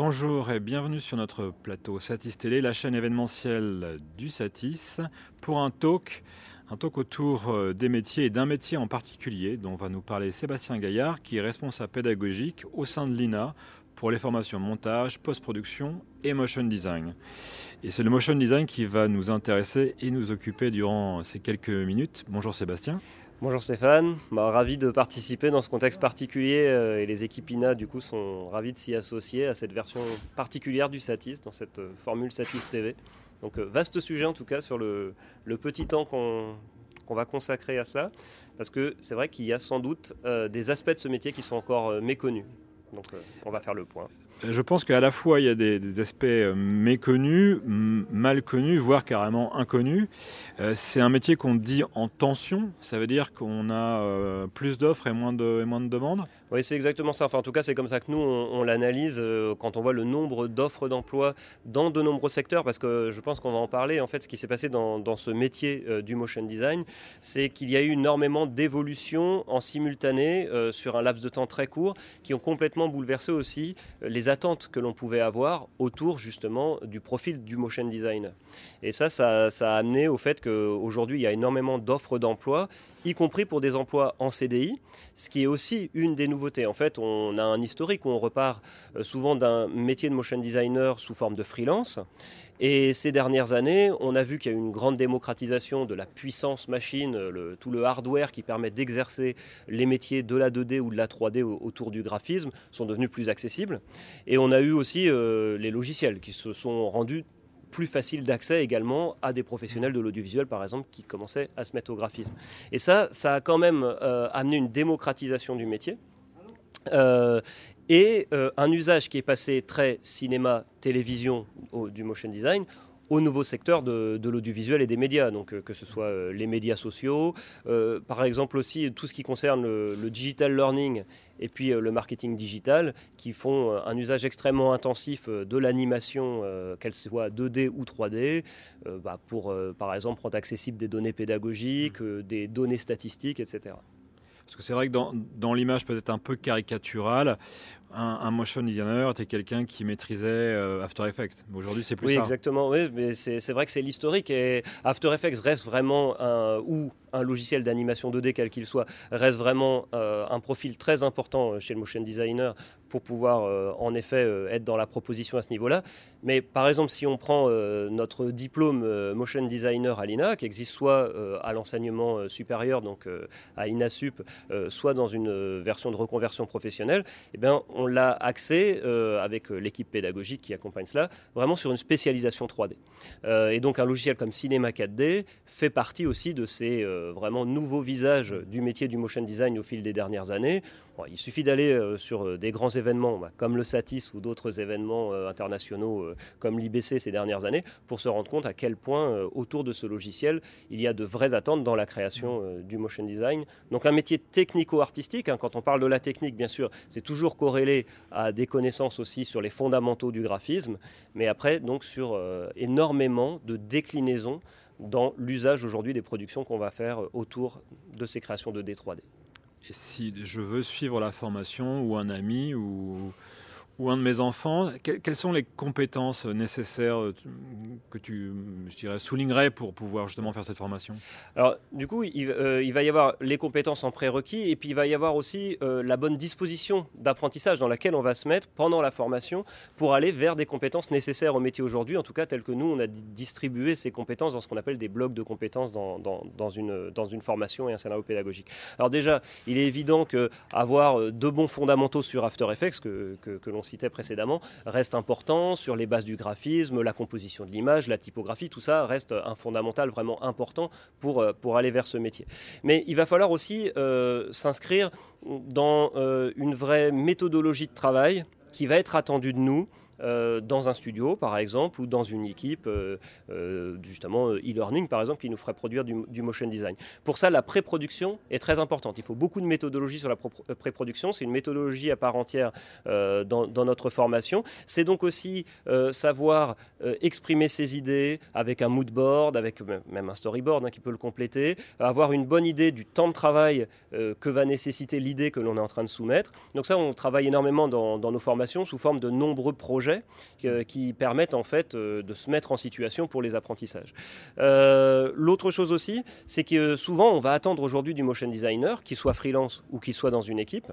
Bonjour et bienvenue sur notre plateau Satis Télé, la chaîne événementielle du Satis, pour un talk, un talk autour euh, des métiers et d'un métier en particulier dont va nous parler Sébastien Gaillard, qui est responsable pédagogique au sein de l'INA pour les formations montage, post-production et motion design. Et c'est le motion design qui va nous intéresser et nous occuper durant ces quelques minutes. Bonjour Sébastien. Bonjour Stéphane, bah, ravi de participer dans ce contexte particulier euh, et les équipes INA du coup sont ravis de s'y associer à cette version particulière du Satis, dans cette euh, formule Satis TV. Donc euh, vaste sujet en tout cas sur le, petit temps qu'on va consacrer à ça, parce que c'est vrai qu'il y a sans doute des aspects de ce métier qui sont encore méconnus. Donc on va faire le point. Je pense qu'à la fois il y a des, aspects euh, méconnus, mal connus, voire carrément inconnus. Euh, c'est un métier qu'on dit en tension, ça veut dire qu'on a euh, plus d'offres et moins de, et moins de demandes Oui, c'est exactement ça. Enfin, en tout cas, c'est comme ça que nous, on, l'analyse quand on voit le nombre d'offres d'emploi dans de nombreux secteurs, parce que je pense qu'on va en parler. En fait, ce qui s'est passé dans, dans, ce métier du motion design, c'est qu'il y a eu énormément d'évolutions en simultané sur un laps de temps très court qui ont complètement bouleversé aussi les attentes que l'on pouvait avoir autour justement du profil du motion design. Et ça, ça, a amené au fait qu'aujourd'hui, il y a énormément d'offres d'emploi, y compris pour des emplois en CDI, ce qui est aussi une des nouveautés. En fait, on a un historique où on repart euh, souvent d'un métier de motion designer sous forme de freelance. Et ces dernières années, on a vu qu'il y a eu une grande démocratisation de la puissance machine, tout le hardware qui permet d'exercer les métiers de la 2D ou de la 3D autour du graphisme sont devenus plus accessibles. Et on a eu aussi euh, les logiciels qui se sont rendus plus faciles d'accès également à des professionnels de l'audiovisuel, par exemple, qui commençaient à se mettre au graphisme. Et ça, ça a quand même euh, amené une démocratisation du métier. Euh, et euh, un usage qui est passé très cinéma, télévision du motion design au nouveau secteur de, l'audiovisuel et des médias, donc euh, que ce soit euh, les médias sociaux, par exemple aussi tout ce qui concerne le, digital learning et puis le marketing digital, qui font un usage extrêmement intensif de l'animation, qu'elle soit 2D ou 3D, bah, pour par exemple rendre accessible des données pédagogiques, des données statistiques, etc. Parce que c'est vrai que dans, l'image peut-être un peu caricaturale, un, motion designer était quelqu'un qui maîtrisait euh, After Effects. Aujourd'hui, c'est plus oui, ça. Oui, exactement. Oui, mais c'est vrai que c'est l'historique et After Effects reste vraiment un, ou un logiciel d'animation 2D quel qu'il soit reste vraiment euh, un profil très important euh, chez le motion designer pour pouvoir euh, en effet être dans la proposition à ce niveau-là. Mais par exemple, si on prend notre diplôme motion designer à l'INA, qui existe soit à l'enseignement supérieur, donc à INASUP, soit dans une version de reconversion professionnelle, eh bien, on l'a axé avec l'équipe pédagogique qui accompagne cela, vraiment sur une spécialisation 3D. et donc un logiciel comme Cinema 4D fait partie aussi de ces euh, vraiment nouveau visage du métier du motion design au fil des dernières années. il suffit d'aller euh, sur euh, des grands événements bah, comme le Satis ou d'autres événements internationaux comme l'IBC ces dernières années pour se rendre compte à quel point autour de ce logiciel il y a de vraies attentes dans la création du motion design. Donc un métier technico-artistique, hein, quand on parle de la technique bien sûr c'est toujours corrélé à des connaissances aussi sur les fondamentaux du graphisme, mais après donc sur énormément de déclinaisons dans l'usage aujourd'hui des productions qu'on va faire autour de ces créations de D3D. Et si je veux suivre la formation ou un ami ou ou un de mes enfants, quelles sont les compétences nécessaires euh, que tu, je dirais, soulignerais pour pouvoir justement faire cette formation? Alors, du coup, il, euh, va y avoir les compétences en prérequis et puis il va y avoir aussi euh, la bonne disposition d'apprentissage dans laquelle on va se mettre pendant la formation pour aller vers des compétences nécessaires au métier aujourd'hui, en tout cas tel que nous, on a distribué ces compétences dans ce qu'on appelle des blocs de compétences dans, dans, une, dans une formation et un scénario pédagogique. Alors déjà, il est évident qu'avoir de bons fondamentaux sur After Effects, que, que, que l'on citait précédemment, reste important sur les bases du graphisme, la composition de l'image, la typographie, tout ça reste un fondamental vraiment important pour, euh, pour aller vers ce métier. Mais il va falloir aussi euh, s'inscrire dans euh, une vraie méthodologie de travail qui va être attendue de nous euh, dans un studio, par exemple, ou dans une équipe, euh, euh, justement, e-learning, par exemple, qui nous ferait produire du, motion design. Pour ça, la pré-production est très importante. Il faut beaucoup de méthodologie sur la pré-production. C'est une méthodologie à part entière dans, notre formation. C'est donc aussi savoir exprimer ses idées avec un mood board, avec même un storyboard hein, qui peut le compléter, avoir une bonne idée du temps de travail que va nécessiter l'idée que l'on est en train de soumettre. Donc ça, on travaille énormément dans nos formations sous forme de nombreux projets projets qui permettent en fait de se mettre en situation pour les apprentissages. L'autre chose aussi, c'est que souvent on va attendre aujourd'hui du motion designer, qu'il soit freelance ou qu'il soit dans une équipe,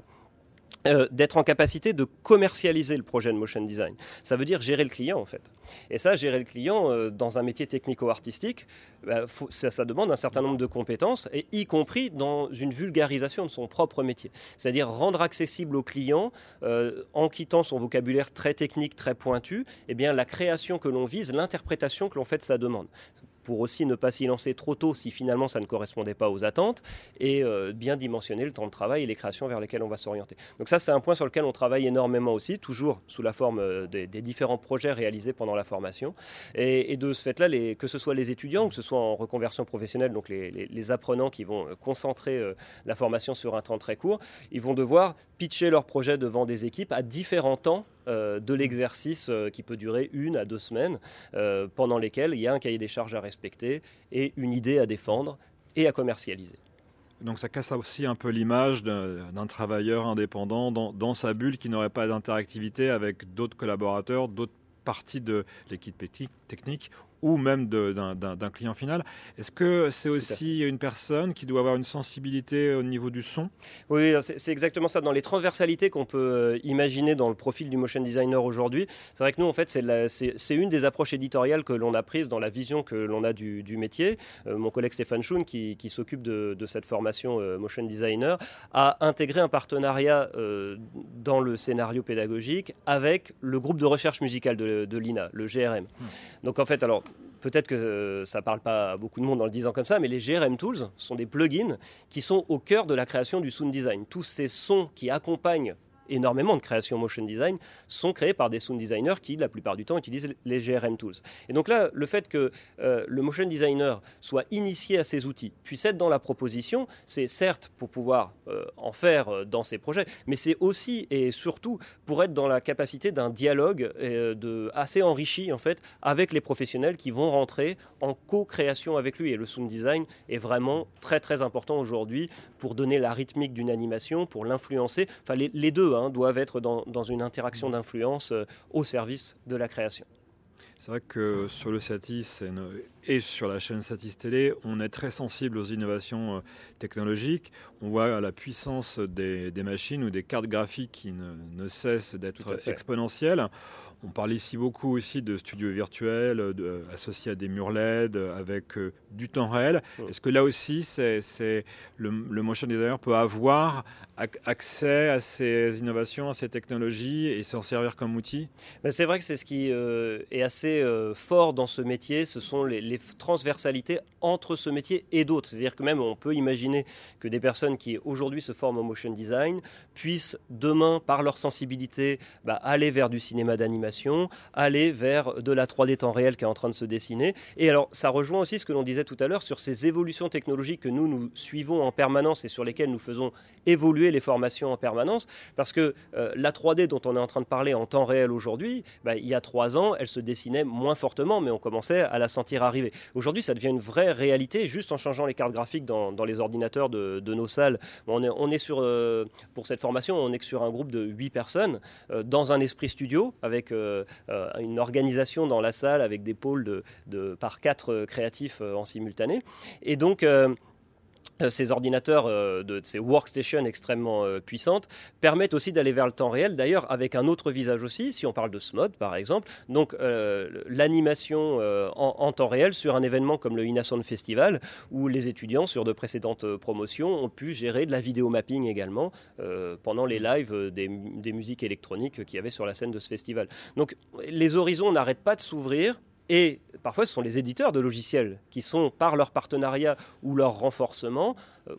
euh, d'être en capacité de commercialiser le projet de motion design. Ça veut dire gérer le client en fait. Et ça, gérer le client euh, dans un métier technico-artistique, bah, ça, demande un certain nombre de compétences, y compris dans une vulgarisation de son propre métier. C'est-à-dire rendre accessible au client, euh, en quittant son vocabulaire très technique, très pointu, eh bien, la création que l'on vise, l'interprétation que l'on fait de sa demande pour aussi ne pas s'y lancer trop tôt si finalement ça ne correspondait pas aux attentes et euh, bien dimensionner le temps de travail et les créations vers lesquelles on va s'orienter. Donc ça c'est un point sur lequel on travaille énormément aussi, toujours sous la forme euh, des, différents projets réalisés pendant la formation. Et, de ce fait-là, que ce soit les étudiants ou que ce soit en reconversion professionnelle, donc les, apprenants qui vont euh, concentrer la formation sur un temps très court, ils vont devoir pitcher leur projet devant des équipes à différents temps euh, de l'exercice euh, qui peut durer une à deux semaines, euh, pendant lesquelles il y a un cahier des charges à respecter et une idée à défendre et à commercialiser. Donc ça casse aussi un peu l'image d'un travailleur indépendant dans, dans sa bulle qui n'aurait pas d'interactivité avec d'autres collaborateurs, d'autres parties de l'équipe technique ou même d'un client final. Est-ce que c'est aussi une personne qui doit avoir une sensibilité au niveau du son? Oui, c'est exactement ça. Dans les transversalités qu'on peut euh, imaginer dans le profil du motion designer aujourd'hui, c'est vrai que nous, en fait, c'est une des approches éditoriales que l'on a prises dans la vision que l'on a du, métier. Euh, mon collègue Stéphane Schoen, qui, s'occupe de, cette formation euh, motion designer, a intégré un partenariat dans le scénario pédagogique avec le groupe de recherche musicale de, l'INA, le GRM. Hmm. Donc en fait, alors peut-être que euh, ça ne parle pas beaucoup de monde en le disant comme ça, mais les GRM Tools sont des plugins qui sont au cœur de la création du sound design. Tous ces sons qui accompagnent énormément de créations motion design sont créées par des sound designers qui, la plupart du temps, utilisent les GRM tools. Et donc là, le fait que euh, le motion designer soit initié à ces outils, puisse être dans la proposition, c'est certes pour pouvoir euh, en faire euh, dans ses projets, mais c'est aussi et surtout pour être dans la capacité d'un dialogue assez enrichi en fait avec les professionnels qui vont rentrer en co-création avec lui. Et le sound design est vraiment très très important aujourd'hui pour donner la rythmique d'une animation, pour l'influencer. Enfin, les, les deux Hein, doivent être dans, une interaction d'influence euh, au service de la création. C'est vrai que sur le Satis et sur la chaîne Satis Télé, on est très sensible aux innovations euh, technologiques. On voit la puissance des, machines ou des cartes graphiques qui ne, ne cessent d'être exponentielles. On parle ici beaucoup aussi de studios virtuels associés à des murs LED avec euh, du temps réel. Est-ce que là aussi, c'est, le, motion designer peut avoir accès à ces innovations, à ces technologies et s'en servir comme outil? Ben, C'est vrai que c'est ce qui euh, est assez euh, fort dans ce métier, ce sont les, les, transversalités entre ce métier et d'autres. C'est-à-dire que même on peut imaginer que des personnes qui aujourd'hui se forment au motion design puissent demain, par leur sensibilité, bah, aller vers du cinéma d'animation, aller vers de la 3D temps réel qui est en train de se dessiner. Et alors ça rejoint aussi ce que l'on disait tout à l'heure sur ces évolutions technologiques que nous, nous suivons en permanence et sur lesquelles nous faisons évoluer les formations en permanence. Parce que euh, la 3D dont on est en train de parler en temps réel aujourd'hui, bah, il y a trois ans, elle se dessinait moins fortement, mais on commençait à la sentir arriver. Aujourd'hui, ça devient une vraie réalité juste en changeant les cartes graphiques dans, les ordinateurs de, nos salles. On est, on est sur, euh, pour cette formation, on est sur un groupe de 8 personnes euh, dans un esprit studio avec une organisation dans la salle avec des pôles de, par quatre créatifs en simultané. Et donc, euh, ces ordinateurs, euh, de, ces workstations extrêmement euh, puissantes, permettent aussi d'aller vers le temps réel, d'ailleurs avec un autre visage aussi, si on parle de SMOD par exemple, donc l'animation en, temps réel sur un événement comme le Inason Festival, où les étudiants sur de précédentes promotions ont pu gérer de la vidéo mapping également pendant les lives des, des musiques électroniques qu'il y avait sur la scène de ce festival. Donc les horizons n'arrêtent pas de s'ouvrir, et parfois, ce sont les éditeurs de logiciels qui sont, par leur partenariat ou leur renforcement, euh,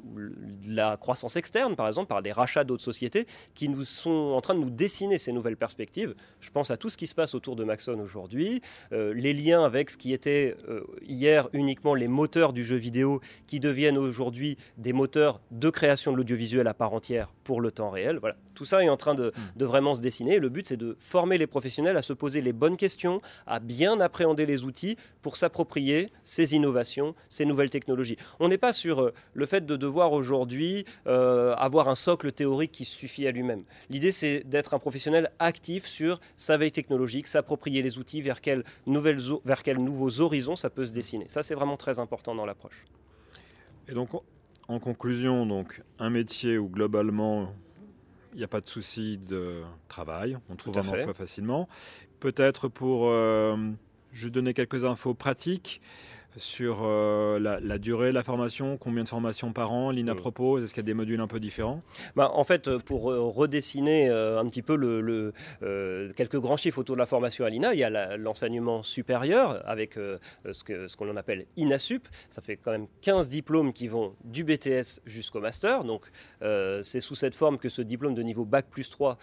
la croissance externe, par exemple, par des rachats d'autres sociétés, qui nous sont en train de nous dessiner ces nouvelles perspectives. Je pense à tout ce qui se passe autour de Maxon aujourd'hui, euh, les liens avec ce qui était euh, hier uniquement les moteurs du jeu vidéo, qui deviennent aujourd'hui des moteurs de création de l'audiovisuel à part entière pour le temps réel. Voilà. Tout ça est en train de, hmm. de vraiment se dessiner. le but, c'est de former les professionnels à se poser les bonnes questions, à bien appréhender les outils pour s'approprier ces innovations, ces nouvelles technologies. On n'est pas sur euh, le fait de devoir aujourd'hui euh, avoir un socle théorique qui suffit à lui-même. L'idée, c'est d'être un professionnel actif sur sa veille technologique, s'approprier les outils, vers quels, nouvelles, vers quels nouveaux horizons ça peut se dessiner. Ça, c'est vraiment très important dans l'approche. Et donc, en conclusion, donc, un métier où globalement il n'y a pas de souci de travail, on trouve un emploi facilement. Peut-être pour euh, juste donner quelques infos pratiques, sur euh, la, durée de la formation, combien de formations par an l'INA mm. propose Est-ce qu'il y a des modules un peu différents? Bah, En fait, euh, pour euh, redessiner un petit peu le, quelques grands chiffres autour de la formation à l'INA, il y a l'enseignement supérieur avec ce qu'on ce appelle INASUP. Ça fait quand même 15 diplômes qui vont du BTS jusqu'au master. Donc c'est sous cette forme que ce diplôme de niveau Bac plus 3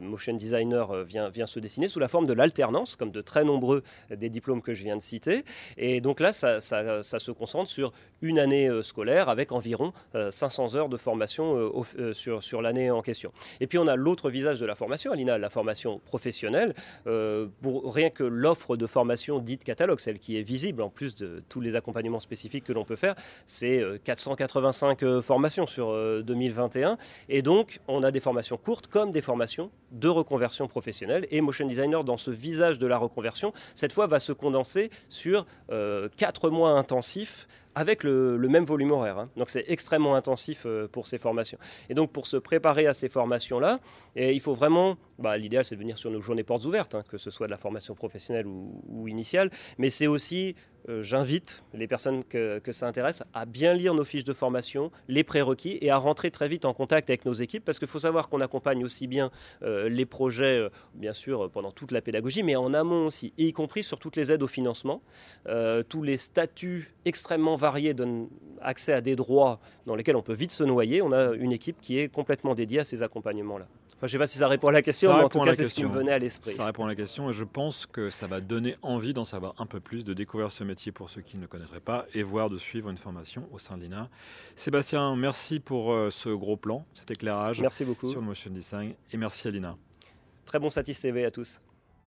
Motion Designer vient, vient se dessiner, sous la forme de l'alternance, comme de très nombreux des diplômes que je viens de citer. Et donc là, ça, se concentre sur une année euh, scolaire avec environ 500 euh, heures de formation euh, sur, sur l'année en question. Et puis on a l'autre visage de la formation, Alina, la formation professionnelle. pour rien que l'offre de formation dite catalogue, celle qui est visible en plus de tous les accompagnements spécifiques que l'on peut faire, c'est 485 formations sur 2021. Et donc on a des formations courtes comme des formations de reconversion professionnelle. Et Motion Designer, dans ce visage de la reconversion, cette fois va se condenser sur quatre mois intensifs avec le, même volume horaire. Hein. Donc c'est extrêmement intensif euh, pour ces formations. Et donc pour se préparer à ces formations-là, il faut vraiment, bah, l'idéal c'est de venir sur nos journées portes ouvertes, hein, que ce soit de la formation professionnelle ou initiale, mais c'est aussi euh, j'invite les personnes que, ça intéresse à bien lire nos fiches de formation, les prérequis et à rentrer très vite en contact avec nos équipes parce qu'il faut savoir qu'on accompagne aussi bien euh, les projets, bien sûr, pendant toute la pédagogie, mais en amont aussi, y compris sur toutes les aides au financement. tous les statuts extrêmement variés donnent accès à des droits dans lesquels on peut vite se noyer. On a une équipe qui est complètement dédiée à ces accompagnements-là je ne sais pas si ça répond à la question, mais en tout cas, c'est ce qui me venait à l'esprit. Ça répond à la question et je pense que ça va donner envie d'en savoir un peu plus, de découvrir ce métier pour ceux qui ne connaîtraient pas et voir de suivre une formation au sein de l'INA. Sébastien, merci pour euh, ce gros plan, cet éclairage merci beaucoup. sur le motion design et merci à l'INA. Très bon Satis TV à tous.